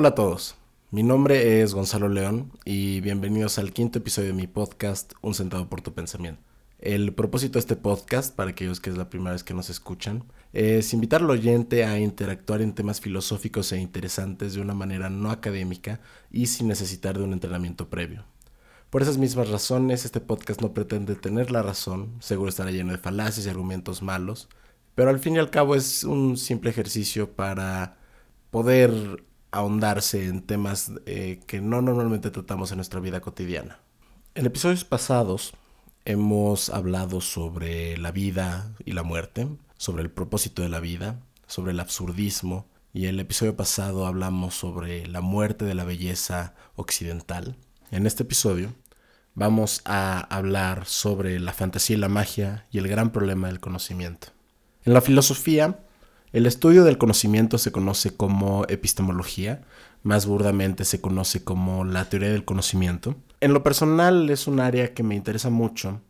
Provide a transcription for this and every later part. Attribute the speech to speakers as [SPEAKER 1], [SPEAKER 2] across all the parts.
[SPEAKER 1] Hola a todos, mi nombre es Gonzalo León y bienvenidos al quinto episodio de mi podcast Un centavo por tu pensamiento. El propósito de este podcast, para aquellos que es la primera vez que nos escuchan, es invitar al oyente a interactuar en temas filosóficos e interesantes de una manera no académica y sin necesitar de un entrenamiento previo. Por esas mismas razones, este podcast no pretende tener la razón, seguro estará lleno de falacias y argumentos malos, pero al fin y al cabo es un simple ejercicio para poder ahondarse en temas eh, que no normalmente tratamos en nuestra vida cotidiana. En episodios pasados hemos hablado sobre la vida y la muerte, sobre el propósito de la vida, sobre el absurdismo, y en el episodio pasado hablamos sobre la muerte de la belleza occidental. En este episodio vamos a hablar sobre la fantasía y la magia y el gran problema del conocimiento. En la filosofía, el estudio del conocimiento se conoce como epistemología, más burdamente se conoce como la teoría del conocimiento. En lo personal es un área que me interesa mucho,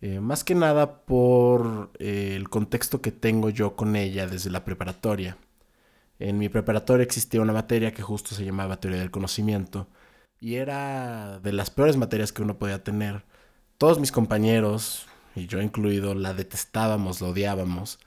[SPEAKER 1] eh, más que nada por eh, el contexto que tengo yo con ella desde la preparatoria. En mi preparatoria existía una materia que justo se llamaba teoría del conocimiento y era de las peores materias que uno podía tener. Todos mis compañeros, y yo incluido, la detestábamos, la odiábamos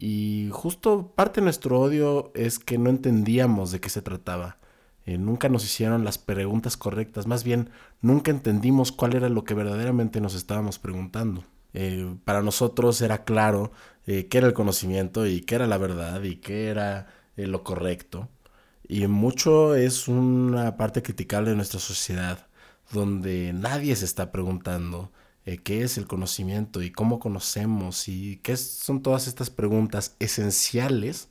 [SPEAKER 1] y justo parte de nuestro odio es que no entendíamos de qué se trataba. Eh, nunca nos hicieron las preguntas correctas, más bien nunca entendimos cuál era lo que verdaderamente nos estábamos preguntando. Eh, para nosotros era claro eh, qué era el conocimiento y qué era la verdad y qué era lo correcto. Y mucho es una parte criticable de nuestra sociedad, donde nadie se está preguntando eh, qué es el conocimiento y cómo conocemos y qué son todas estas preguntas esenciales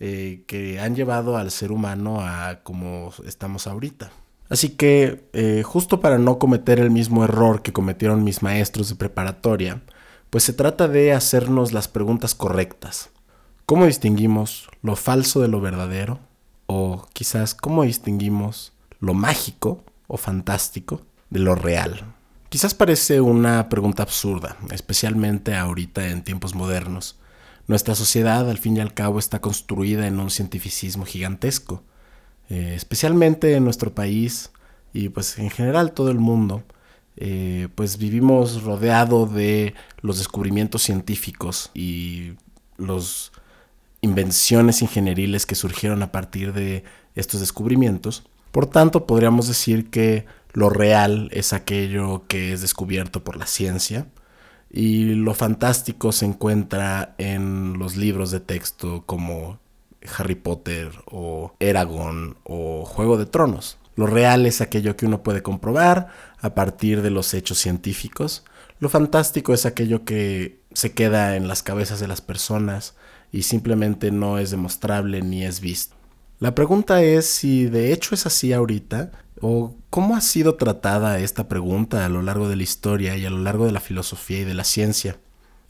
[SPEAKER 1] eh, que han llevado al ser humano a como estamos ahorita. Así que eh, justo para no cometer el mismo error que cometieron mis maestros de preparatoria, pues se trata de hacernos las preguntas correctas. ¿Cómo distinguimos lo falso de lo verdadero? O quizás cómo distinguimos lo mágico o fantástico de lo real. Quizás parece una pregunta absurda, especialmente ahorita en tiempos modernos. Nuestra sociedad, al fin y al cabo, está construida en un cientificismo gigantesco, eh, especialmente en nuestro país y pues en general todo el mundo. Eh, pues vivimos rodeado de los descubrimientos científicos y las invenciones ingenieriles que surgieron a partir de estos descubrimientos. Por tanto, podríamos decir que lo real es aquello que es descubierto por la ciencia y lo fantástico se encuentra en los libros de texto como Harry Potter o Eragon o Juego de Tronos. Lo real es aquello que uno puede comprobar a partir de los hechos científicos. Lo fantástico es aquello que se queda en las cabezas de las personas y simplemente no es demostrable ni es visto. La pregunta es si de hecho es así ahorita o cómo ha sido tratada esta pregunta a lo largo de la historia y a lo largo de la filosofía y de la ciencia.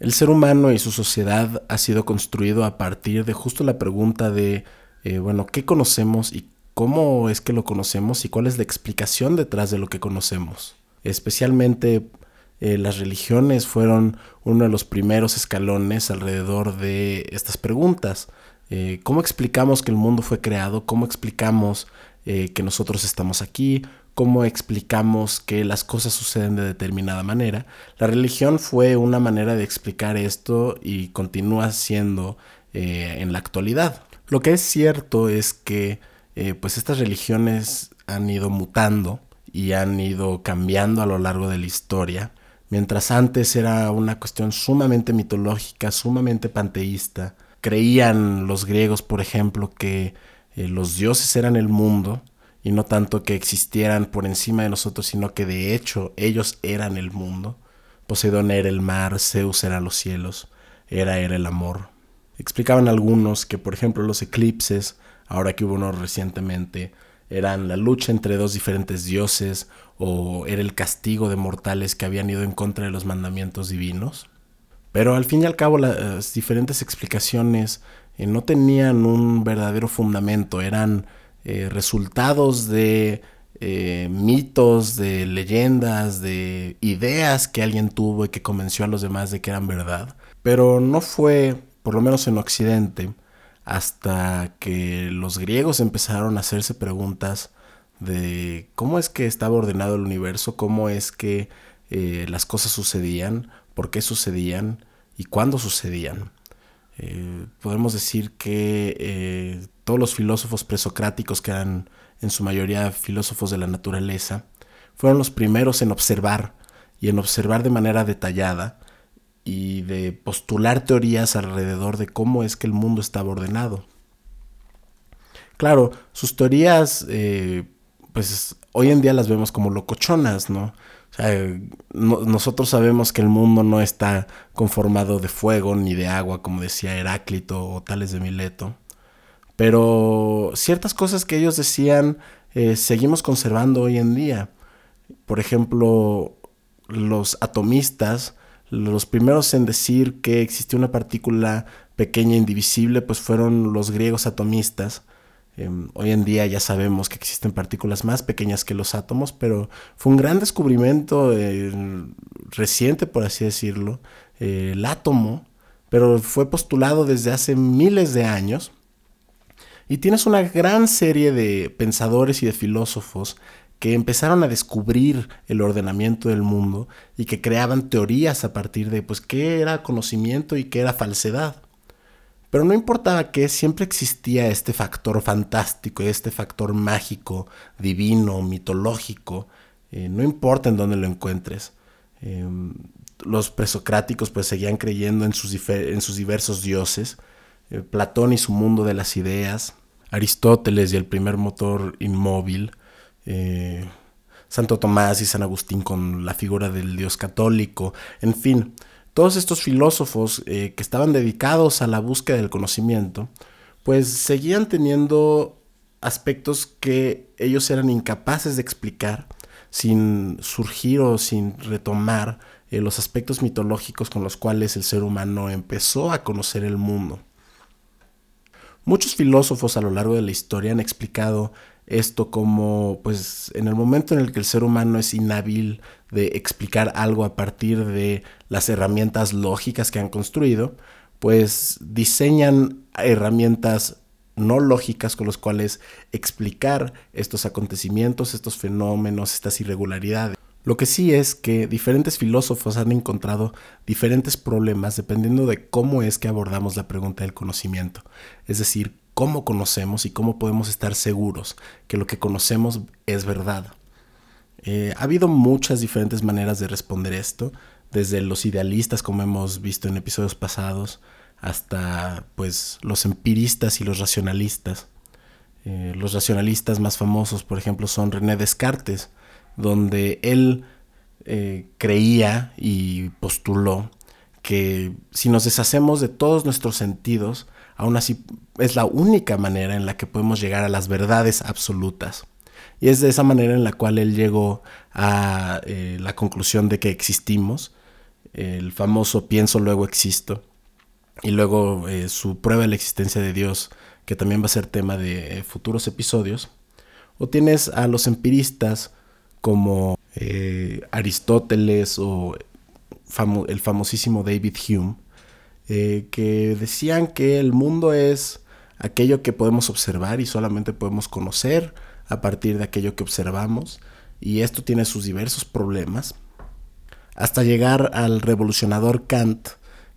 [SPEAKER 1] El ser humano y su sociedad ha sido construido a partir de justo la pregunta de, eh, bueno, ¿qué conocemos y cómo es que lo conocemos y cuál es la explicación detrás de lo que conocemos? Especialmente eh, las religiones fueron uno de los primeros escalones alrededor de estas preguntas. Eh, ¿Cómo explicamos que el mundo fue creado? ¿Cómo explicamos eh, que nosotros estamos aquí, cómo explicamos que las cosas suceden de determinada manera. La religión fue una manera de explicar esto y continúa siendo eh, en la actualidad. Lo que es cierto es que pues estas religiones han ido mutando y han ido cambiando a lo largo de la historia. Mientras antes era una cuestión sumamente mitológica, sumamente panteísta, creían los griegos, por ejemplo, que eh, los dioses eran el mundo y no tanto que existieran por encima de nosotros, sino que de hecho ellos eran el mundo. Poseidón era el mar, Zeus era los cielos, era era el amor. Explicaban algunos que, por ejemplo, los eclipses, ahora que hubo uno recientemente, eran la lucha entre dos diferentes dioses o era el castigo de mortales que habían ido en contra de los mandamientos divinos. Pero al fin y al cabo las diferentes explicaciones eh, no tenían un verdadero fundamento, eran eh, resultados de eh, mitos, de leyendas, de ideas que alguien tuvo y que convenció a los demás de que eran verdad. Pero no fue, por lo menos en Occidente, hasta que los griegos empezaron a hacerse preguntas de cómo es que estaba ordenado el universo, cómo es que las cosas sucedían, por qué sucedían y cuándo sucedían. Eh, podemos decir que eh, todos los filósofos presocráticos, que eran en su mayoría filósofos de la naturaleza, fueron los primeros en observar y en observar de manera detallada y de postular teorías alrededor de cómo es que el mundo estaba ordenado. Claro, sus teorías, eh, pues hoy en día las vemos como locochonas, ¿no? O sea, nosotros sabemos que el mundo no está conformado de fuego ni de agua, como decía Heráclito o Tales de Mileto. Pero ciertas cosas que ellos decían eh, seguimos conservando hoy en día. Por ejemplo, los atomistas, los primeros en decir que existía una partícula pequeña indivisible, pues fueron los griegos atomistas. Em, hoy en día ya sabemos que existen partículas más pequeñas que los átomos, pero fue un gran descubrimiento reciente, por así decirlo, eh, el átomo, pero fue postulado desde hace miles de años. Y tienes una gran serie de pensadores y de filósofos que empezaron a descubrir el ordenamiento del mundo y que creaban teorías a partir de pues qué era conocimiento y qué era falsedad. Pero no importaba que siempre existía este factor fantástico, este factor mágico, divino, mitológico, eh, no importa en dónde lo encuentres. Em, los presocráticos pues seguían creyendo en sus, en sus diversos dioses, eh, Platón y su mundo de las ideas, Aristóteles y el primer motor inmóvil, eh, Santo Tomás y San Agustín con la figura del Dios católico, en fin, todos estos filósofos eh, que estaban dedicados a la búsqueda del conocimiento, pues seguían teniendo aspectos que ellos eran incapaces de explicar sin surgir o sin retomar eh, los aspectos mitológicos con los cuales el ser humano empezó a conocer el mundo. Muchos filósofos a lo largo de la historia han explicado esto como, pues, en el momento en el que el ser humano es inhábil de explicar algo a partir de las herramientas lógicas que han construido, pues diseñan herramientas no lógicas con las cuales explicar estos acontecimientos, estos fenómenos, estas irregularidades. Lo que sí es que diferentes filósofos han encontrado diferentes problemas dependiendo de cómo es que abordamos la pregunta del conocimiento. Es decir, cómo conocemos y cómo podemos estar seguros que lo que conocemos es verdad. Eh, ha habido muchas diferentes maneras de responder esto, desde los idealistas como hemos visto en episodios pasados, hasta pues los empiristas y los racionalistas. Eh, los racionalistas más famosos, por ejemplo, son René Descartes, donde él eh, creía y postuló que si nos deshacemos de todos nuestros sentidos, aún así es la única manera en la que podemos llegar a las verdades absolutas. Y es de esa manera en la cual él llegó a eh, la conclusión de que existimos, el famoso pienso luego existo, y luego eh, su prueba de la existencia de Dios, que también va a ser tema de eh, futuros episodios. O tienes a los empiristas como Aristóteles o el famosísimo David Hume, eh, que decían que el mundo es aquello que podemos observar y solamente podemos conocer a partir de aquello que observamos, y esto tiene sus diversos problemas, hasta llegar al revolucionador Kant,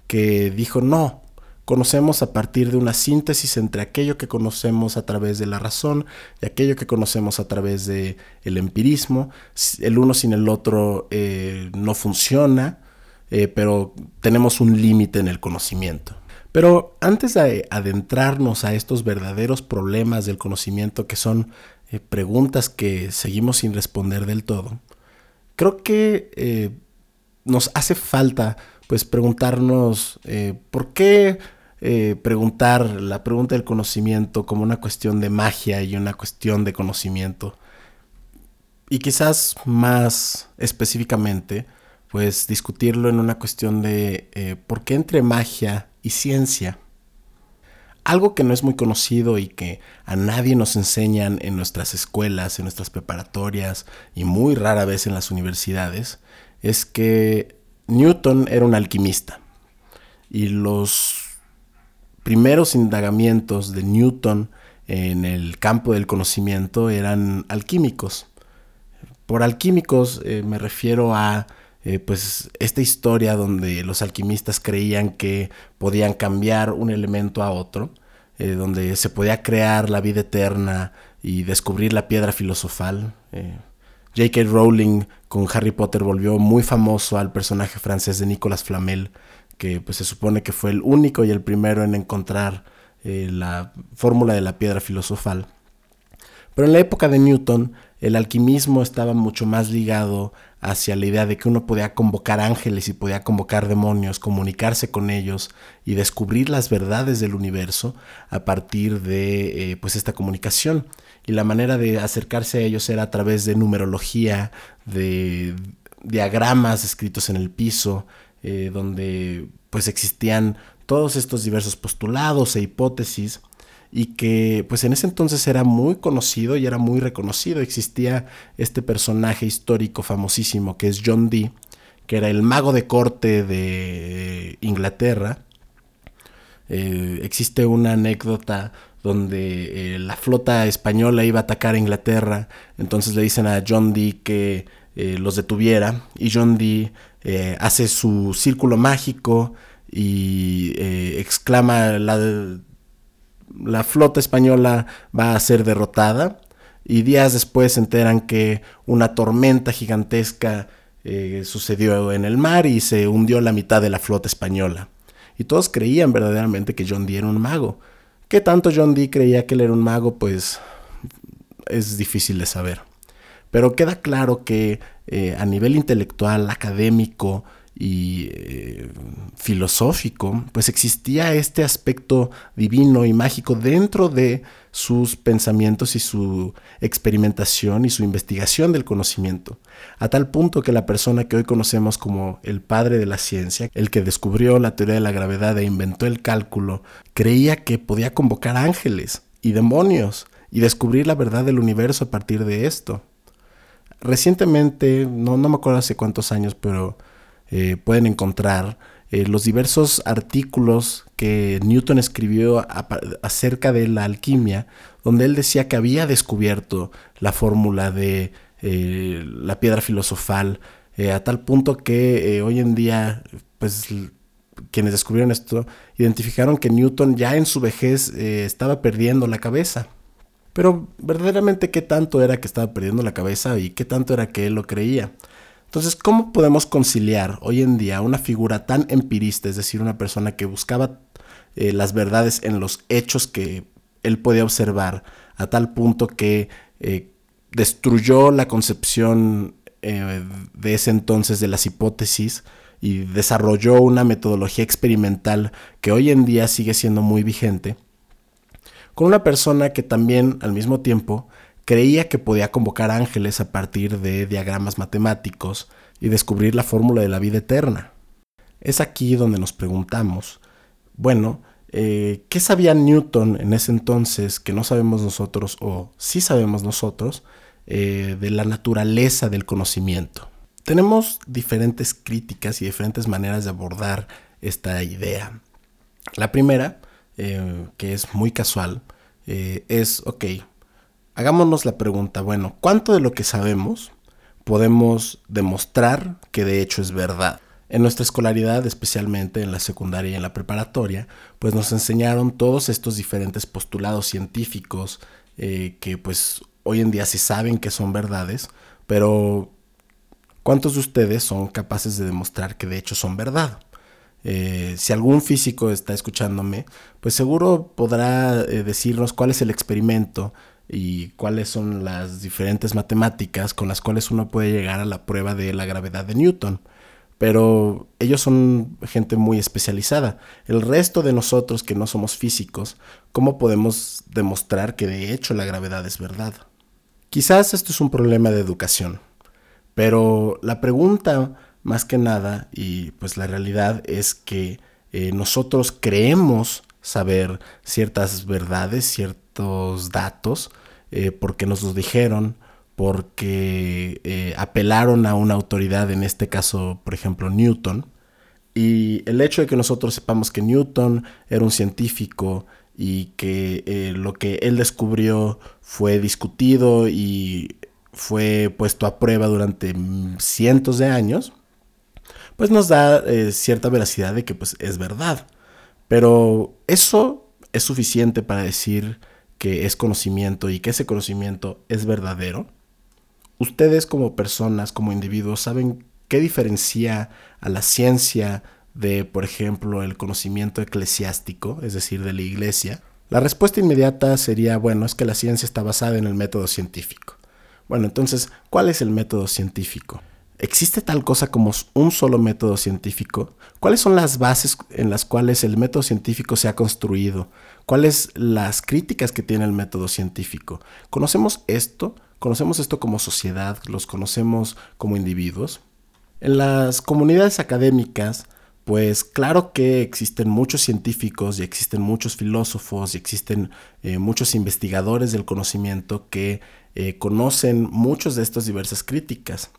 [SPEAKER 1] que dijo no, conocemos a partir de una síntesis entre aquello que conocemos a través de la razón y aquello que conocemos a través del el empirismo. El uno sin el otro eh, no funciona. Eh, pero tenemos un límite en el conocimiento. Pero antes de adentrarnos a estos verdaderos problemas del conocimiento, que son eh, preguntas que seguimos sin responder del todo, creo que eh, nos hace falta pues preguntarnos por qué preguntar la pregunta del conocimiento como una cuestión de magia y una cuestión de conocimiento. Y quizás más específicamente, pues discutirlo en una cuestión de eh, por qué entre magia y ciencia. Algo que no es muy conocido y que a nadie nos enseñan en nuestras escuelas, en nuestras preparatorias y muy rara vez en las universidades, es que Newton era un alquimista. Y los primeros indagamientos de Newton en el campo del conocimiento eran alquímicos. Por alquímicos eh, me refiero a eh, pues esta historia donde los alquimistas creían que podían cambiar un elemento a otro, eh, donde se podía crear la vida eterna y descubrir la piedra filosofal. J.K. Rowling con Harry Potter volvió muy famoso al personaje francés de Nicolas Flamel, que pues se supone que fue el único y el primero en encontrar eh, la fórmula de la piedra filosofal. Pero en la época de Newton, el alquimismo estaba mucho más ligado hacia la idea de que uno podía convocar ángeles y podía convocar demonios, comunicarse con ellos y descubrir las verdades del universo a partir de eh, pues esta comunicación. Y la manera de acercarse a ellos era a través de numerología, de diagramas escritos en el piso, eh, donde pues existían todos estos diversos postulados e hipótesis y que pues en ese entonces era muy conocido y era muy reconocido. Existía este personaje histórico famosísimo que es John Dee, que era el mago de corte de Inglaterra. Eh, existe una anécdota donde eh, la flota española iba a atacar a Inglaterra, entonces le dicen a John Dee que eh, los detuviera y John Dee hace su círculo mágico, y exclama la, la flota española va a ser derrotada y días después se enteran que una tormenta gigantesca eh, sucedió en el mar y se hundió la mitad de la flota española. Y todos creían verdaderamente que John Dee era un mago. ¿Qué tanto John Dee creía que él era un mago? Pues es difícil de saber. Pero queda claro que eh, a nivel intelectual, académico, y eh, filosófico, pues existía este aspecto divino y mágico dentro de sus pensamientos y su experimentación y su investigación del conocimiento, a tal punto que la persona que hoy conocemos como el padre de la ciencia, el que descubrió la teoría de la gravedad e inventó el cálculo, creía que podía convocar ángeles y demonios y descubrir la verdad del universo a partir de esto. Recientemente, no, no me acuerdo hace cuántos años, pero eh, pueden encontrar eh, los diversos artículos que Newton escribió acerca de la alquimia, donde él decía que había descubierto la fórmula de eh, la piedra filosofal, a tal punto que hoy en día, pues quienes descubrieron esto, identificaron que Newton ya en su vejez estaba perdiendo la cabeza. Pero verdaderamente qué tanto era que estaba perdiendo la cabeza y qué tanto era que él lo creía. Entonces, ¿cómo podemos conciliar hoy en día una figura tan empirista, es decir, una persona que buscaba eh, las verdades en los hechos que él podía observar, a tal punto que eh, destruyó la concepción eh, de ese entonces de las hipótesis y desarrolló una metodología experimental que hoy en día sigue siendo muy vigente, con una persona que también al mismo tiempo creía que podía convocar ángeles a partir de diagramas matemáticos y descubrir la fórmula de la vida eterna. Es aquí donde nos preguntamos, bueno, eh, ¿qué sabía Newton en ese entonces que no sabemos nosotros o sí sabemos nosotros eh, de la naturaleza del conocimiento? Tenemos diferentes críticas y diferentes maneras de abordar esta idea. La primera, eh, que es muy casual, es, ok, hagámonos la pregunta, bueno, ¿cuánto de lo que sabemos podemos demostrar que de hecho es verdad? En nuestra escolaridad, especialmente en la secundaria y en la preparatoria, pues nos enseñaron todos estos diferentes postulados científicos eh, que pues hoy en día se saben que son verdades, pero ¿cuántos de ustedes son capaces de demostrar que de hecho son verdad? Eh, si algún físico está escuchándome, pues seguro podrá eh, decirnos cuál es el experimento y cuáles son las diferentes matemáticas con las cuales uno puede llegar a la prueba de la gravedad de Newton. Pero ellos son gente muy especializada. El resto de nosotros que no somos físicos, ¿cómo podemos demostrar que de hecho la gravedad es verdad? Quizás esto es un problema de educación, pero la pregunta más que nada, y pues la realidad es que eh, nosotros creemos saber ciertas verdades, ciertos datos, eh, porque nos los dijeron, porque eh, apelaron a una autoridad, en este caso, por ejemplo, Newton, Y el hecho de que nosotros sepamos que Newton era un científico y que eh, lo que él descubrió fue discutido y fue puesto a prueba durante cientos de años, pues nos da cierta veracidad de que pues es verdad. Pero eso es suficiente para decir que es conocimiento y que ese conocimiento es verdadero. Ustedes como personas, como individuos, saben qué diferencia a la ciencia de, por ejemplo, el conocimiento eclesiástico, es decir, de la iglesia? La respuesta inmediata sería, bueno, es que la ciencia está basada en el método científico. Bueno, entonces, ¿cuál es el método científico? ¿Existe tal cosa como un solo método científico? ¿Cuáles son las bases en las cuales el método científico se ha construido? ¿Cuáles las críticas que tiene el método científico? ¿Conocemos esto? ¿Conocemos esto como sociedad? ¿Los conocemos como individuos? En las comunidades académicas, pues claro que existen muchos científicos y existen muchos filósofos y existen eh, muchos investigadores del conocimiento que eh, conocen muchos de estas diversas críticas.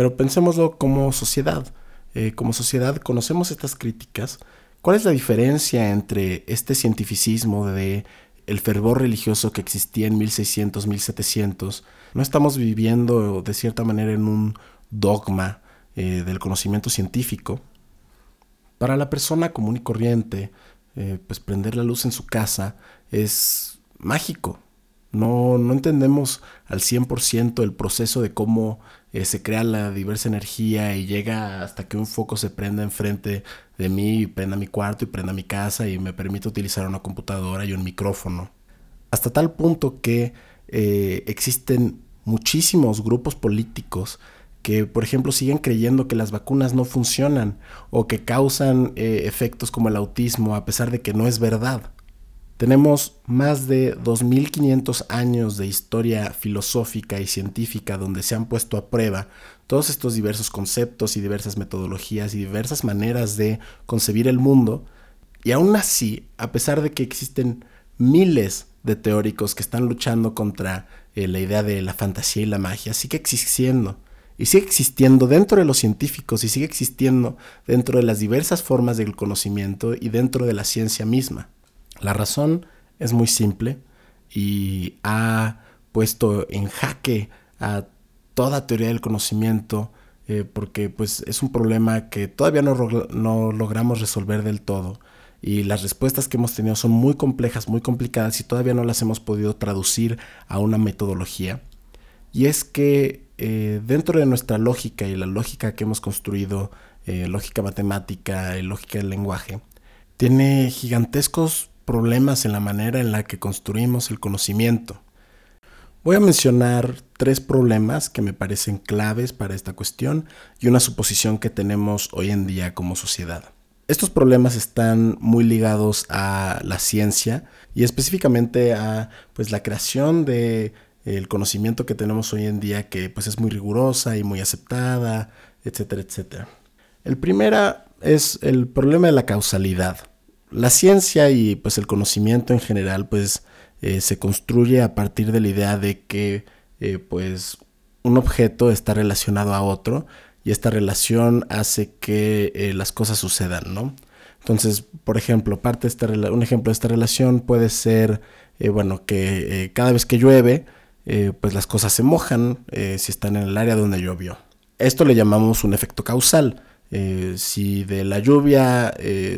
[SPEAKER 1] Pero pensémoslo como sociedad. Eh, como sociedad conocemos estas críticas. ¿Cuál es la diferencia entre este cientificismo de el fervor religioso que existía en 1600, 1700? No estamos viviendo de cierta manera en un dogma del conocimiento científico, para la persona común y corriente, eh, pues prender la luz en su casa es mágico. No, no entendemos al 100% el proceso de cómo eh, se crea la diversa energía y llega hasta que un foco se prenda enfrente de mí y prenda mi cuarto y prenda mi casa y me permite utilizar una computadora y un micrófono. Hasta tal punto que eh, existen muchísimos grupos políticos que, por ejemplo, siguen creyendo que las vacunas no funcionan o que causan eh, efectos como el autismo, a pesar de que no es verdad. Tenemos más de 2.500 años de historia filosófica y científica donde se han puesto a prueba todos estos diversos conceptos y diversas metodologías y diversas maneras de concebir el mundo. Y aún así, a pesar de que existen miles de teóricos que están luchando contra eh, la idea de la fantasía y la magia, sigue existiendo y sigue existiendo dentro de los científicos y sigue existiendo dentro de las diversas formas del conocimiento y dentro de la ciencia misma. La razón es muy simple y ha puesto en jaque a toda teoría del conocimiento eh, porque pues es un problema que todavía no, no logramos resolver del todo y las respuestas que hemos tenido son muy complejas, muy complicadas y todavía no las hemos podido traducir a una metodología. Y es que eh, dentro de nuestra lógica y la lógica que hemos construido, eh, lógica matemática y lógica del lenguaje, tiene gigantescos problemas en la manera en la que construimos el conocimiento. Voy a mencionar tres problemas que me parecen claves para esta cuestión y una suposición que tenemos hoy en día como sociedad. Estos problemas están muy ligados a la ciencia y específicamente a pues, la creación de el conocimiento que tenemos hoy en día que pues es muy rigurosa y muy aceptada, etcétera, etcétera. El primero es el problema de la causalidad. La ciencia y pues el conocimiento en general pues eh, se construye a partir de la idea de que eh, pues un objeto está relacionado a otro y esta relación hace que eh, las cosas sucedan, ¿no? Entonces, por ejemplo, parte de un ejemplo de esta relación puede ser, bueno, que cada vez que llueve, pues las cosas se mojan si están en el área donde llovió. Esto le llamamos un efecto causal. Eh, si de la lluvia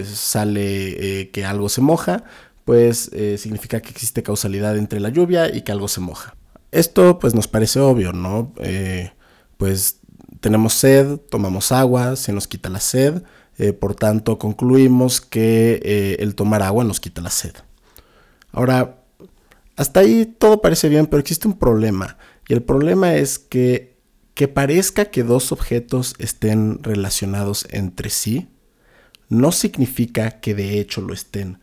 [SPEAKER 1] sale que algo se moja, pues significa que existe causalidad entre la lluvia y que algo se moja. Esto pues nos parece obvio, ¿no? pues tenemos sed, tomamos agua, se nos quita la sed, por tanto concluimos que el tomar agua nos quita la sed. Ahora, hasta ahí todo parece bien, pero existe un problema. Y el problema es que que parezca que dos objetos estén relacionados entre sí, no significa que de hecho lo estén.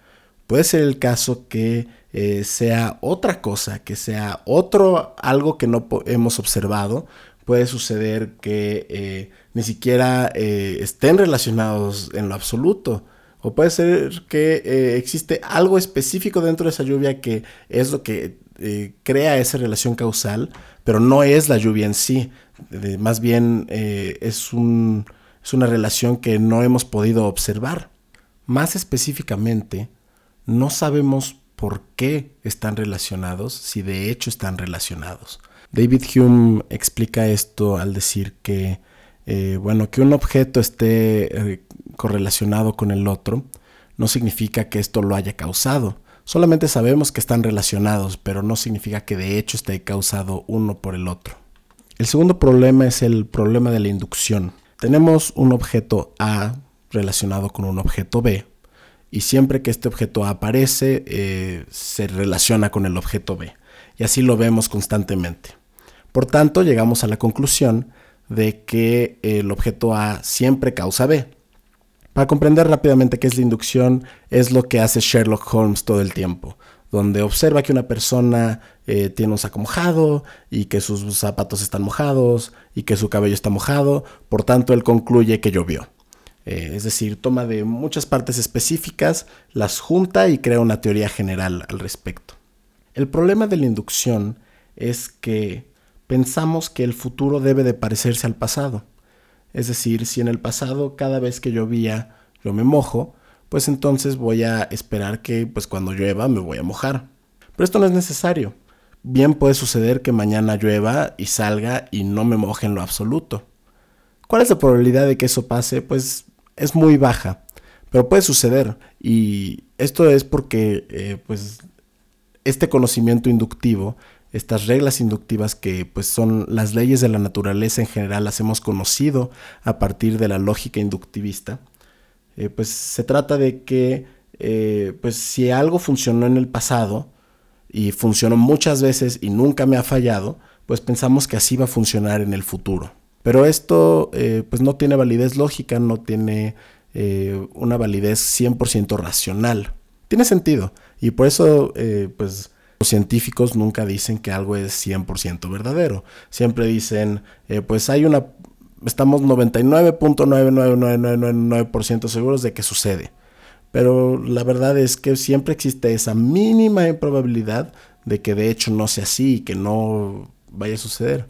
[SPEAKER 1] Puede ser el caso que eh, sea otra cosa, que sea otro algo que no hemos observado. Puede suceder que eh, ni siquiera eh, estén relacionados en lo absoluto. O puede ser que existe algo específico dentro de esa lluvia que es lo que eh, crea esa relación causal, pero no es la lluvia en sí. más bien eh, es un es una relación que no hemos podido observar. Más específicamente, no sabemos por qué están relacionados si de hecho están relacionados. David Hume explica esto al decir que, eh, bueno, que un objeto esté eh, correlacionado con el otro no significa que esto lo haya causado. Solamente sabemos que están relacionados, pero no significa que de hecho esté causado uno por el otro. El segundo problema es el problema de la inducción. Tenemos un objeto A relacionado con un objeto B y siempre que este objeto A aparece eh, se relaciona con el objeto B y así lo vemos constantemente. Por tanto, llegamos a la conclusión de que el objeto A siempre causa B. Para comprender rápidamente qué es la inducción, es lo que hace Sherlock Holmes todo el tiempo, donde observa que una persona eh, tiene un saco mojado y que sus zapatos están mojados y que su cabello está mojado, por tanto él concluye que llovió. Eh, es decir, toma de muchas partes específicas, las junta y crea una teoría general al respecto. El problema de la inducción es que pensamos que el futuro debe de parecerse al pasado. Es decir, si en el pasado cada vez que llovía yo me mojo, pues entonces voy a esperar que pues cuando llueva me voy a mojar. Pero esto no es necesario. Bien puede suceder que mañana llueva y salga y no me moje en lo absoluto. ¿Cuál es la probabilidad de que eso pase? Pues es muy baja, pero puede suceder. Y esto es porque eh, pues este conocimiento inductivo estas reglas inductivas que pues son las leyes de la naturaleza en general las hemos conocido a partir de la lógica inductivista eh, pues se trata de que eh, pues si algo funcionó en el pasado y funcionó muchas veces y nunca me ha fallado pues pensamos que así va a funcionar en el futuro. Pero esto eh, pues no tiene validez lógica no tiene una validez 100% racional. Tiene sentido. Y por eso pues los científicos nunca dicen que algo es 100% verdadero. Siempre dicen, eh, pues hay una, estamos 99.99999% seguros de que sucede. Pero la verdad es que siempre existe esa mínima improbabilidad de que de hecho no sea así y que no vaya a suceder.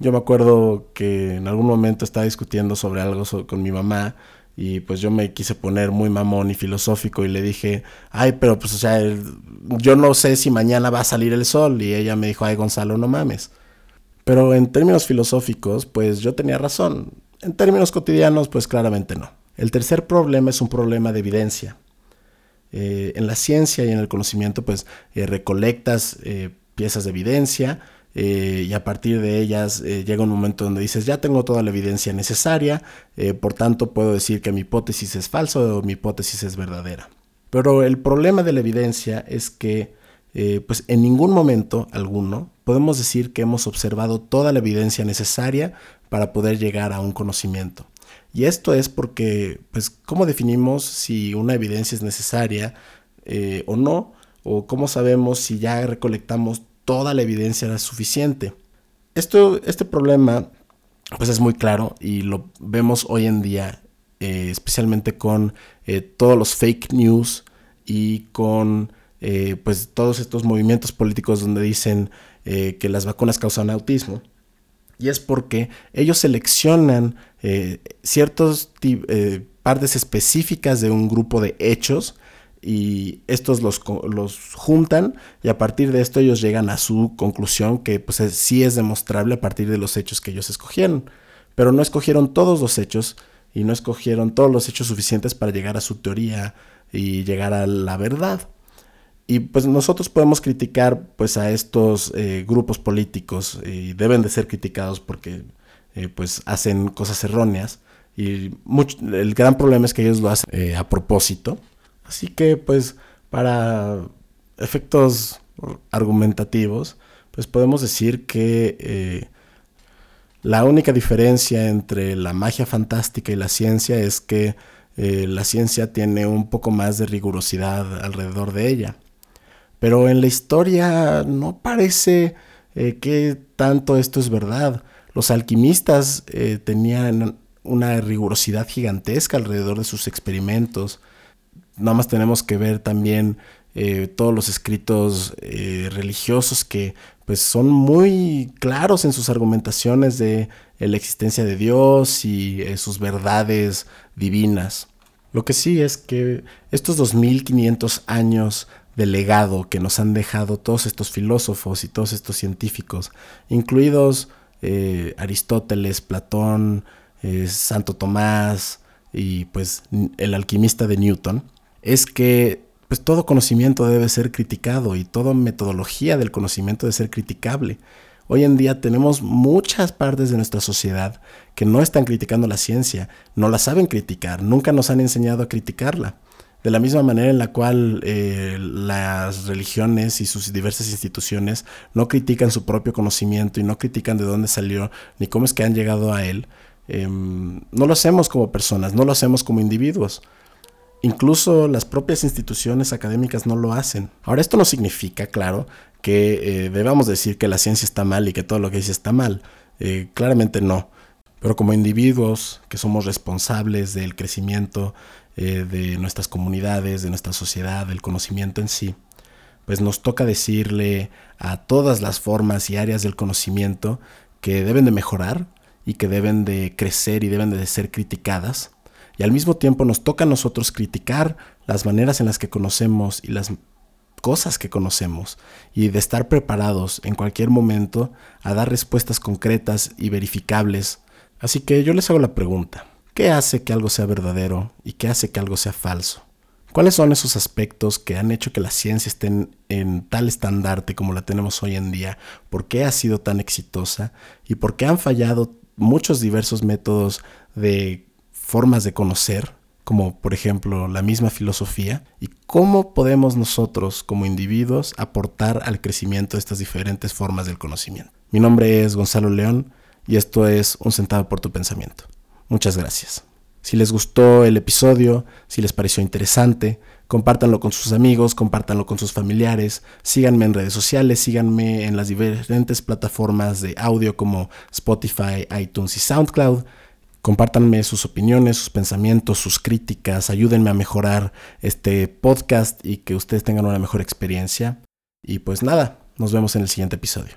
[SPEAKER 1] Yo me acuerdo que en algún momento estaba discutiendo sobre algo con mi mamá y pues yo me quise poner muy mamón y filosófico y le dije, ay, pero pues o sea, yo no sé si mañana va a salir el sol. Y ella me dijo, ay, Gonzalo, no mames. Pero en términos filosóficos, pues yo tenía razón. En términos cotidianos, pues claramente no. El tercer problema es un problema de evidencia. Eh, en la ciencia y en el conocimiento, pues eh, recolectas eh, piezas de evidencia, eh, y a partir de ellas eh, llega un momento donde dices, ya tengo toda la evidencia necesaria, eh, por tanto puedo decir que mi hipótesis es falsa o mi hipótesis es verdadera. Pero el problema de la evidencia es que pues en ningún momento alguno podemos decir que hemos observado toda la evidencia necesaria para poder llegar a un conocimiento. Y esto es porque, pues, ¿cómo definimos si una evidencia es necesaria o no? ¿O cómo sabemos si ya recolectamos toda la evidencia era suficiente. Esto, este problema pues es muy claro y lo vemos hoy en día, eh, especialmente con eh, todos los fake news y con eh, pues todos estos movimientos políticos donde dicen que las vacunas causan autismo. Y es porque ellos seleccionan ciertas partes específicas de un grupo de hechos y estos los, los, juntan y a partir de esto ellos llegan a su conclusión que pues sí es demostrable a partir de los hechos que ellos escogieron. Pero no escogieron todos los hechos y no escogieron todos los hechos suficientes para llegar a su teoría y llegar a la verdad. Y pues nosotros podemos criticar pues a estos eh, grupos políticos y deben de ser criticados porque eh, pues hacen cosas erróneas y el gran problema es que ellos lo hacen eh, a propósito Así que pues para efectos argumentativos, pues podemos decir que eh, la única diferencia entre la magia fantástica y la ciencia es que eh, la ciencia tiene un poco más de rigurosidad alrededor de ella. Pero en la historia no parece eh, que tanto esto es verdad. Los alquimistas tenían una rigurosidad gigantesca alrededor de sus experimentos nada más tenemos que ver también eh, todos los escritos eh, religiosos que pues son muy claros en sus argumentaciones de la existencia de Dios y eh, sus verdades divinas. Lo que sí es que estos 2500 años de legado que nos han dejado todos estos filósofos y todos estos científicos, incluidos eh, Aristóteles, Platón, eh, Santo Tomás y pues el alquimista de Newton, es que pues todo conocimiento debe ser criticado y toda metodología del conocimiento debe ser criticable. Hoy en día tenemos muchas partes de nuestra sociedad que no están criticando la ciencia, no la saben criticar, nunca nos han enseñado a criticarla. De la misma manera en la cual eh, las religiones y sus diversas instituciones no critican su propio conocimiento y no critican de dónde salió ni cómo es que han llegado a él, em, no lo hacemos como personas, no lo hacemos como individuos. Incluso las propias instituciones académicas no lo hacen. Ahora, esto no significa, claro, que eh, debamos decir que la ciencia está mal y que todo lo que dice está mal. Eh, claramente no. Pero como individuos que somos responsables del crecimiento eh, de nuestras comunidades, de nuestra sociedad, del conocimiento en sí, pues nos toca decirle a todas las formas y áreas del conocimiento que deben de mejorar y que deben de crecer y deben de ser criticadas y al mismo tiempo nos toca a nosotros criticar las maneras en las que conocemos y las cosas que conocemos y de estar preparados en cualquier momento a dar respuestas concretas y verificables. Así que yo les hago la pregunta, ¿qué hace que algo sea verdadero y qué hace que algo sea falso? ¿Cuáles son esos aspectos que han hecho que la ciencia esté en, en, tal estandarte como la tenemos hoy en día? ¿Por qué ha sido tan exitosa? ¿Y por qué han fallado muchos diversos métodos de formas de conocer, como por ejemplo la misma filosofía, y cómo podemos nosotros como individuos aportar al crecimiento de estas diferentes formas del conocimiento. Mi nombre es Gonzalo León y esto es Un centavo por tu pensamiento. Muchas gracias. Si les gustó el episodio, si les pareció interesante, compártanlo con sus amigos, compártanlo con sus familiares, síganme en redes sociales, síganme en las diferentes plataformas de audio como Spotify, iTunes y SoundCloud. Compártanme sus opiniones, sus pensamientos, sus críticas, ayúdenme a mejorar este podcast y que ustedes tengan una mejor experiencia. Y pues nada, nos vemos en el siguiente episodio.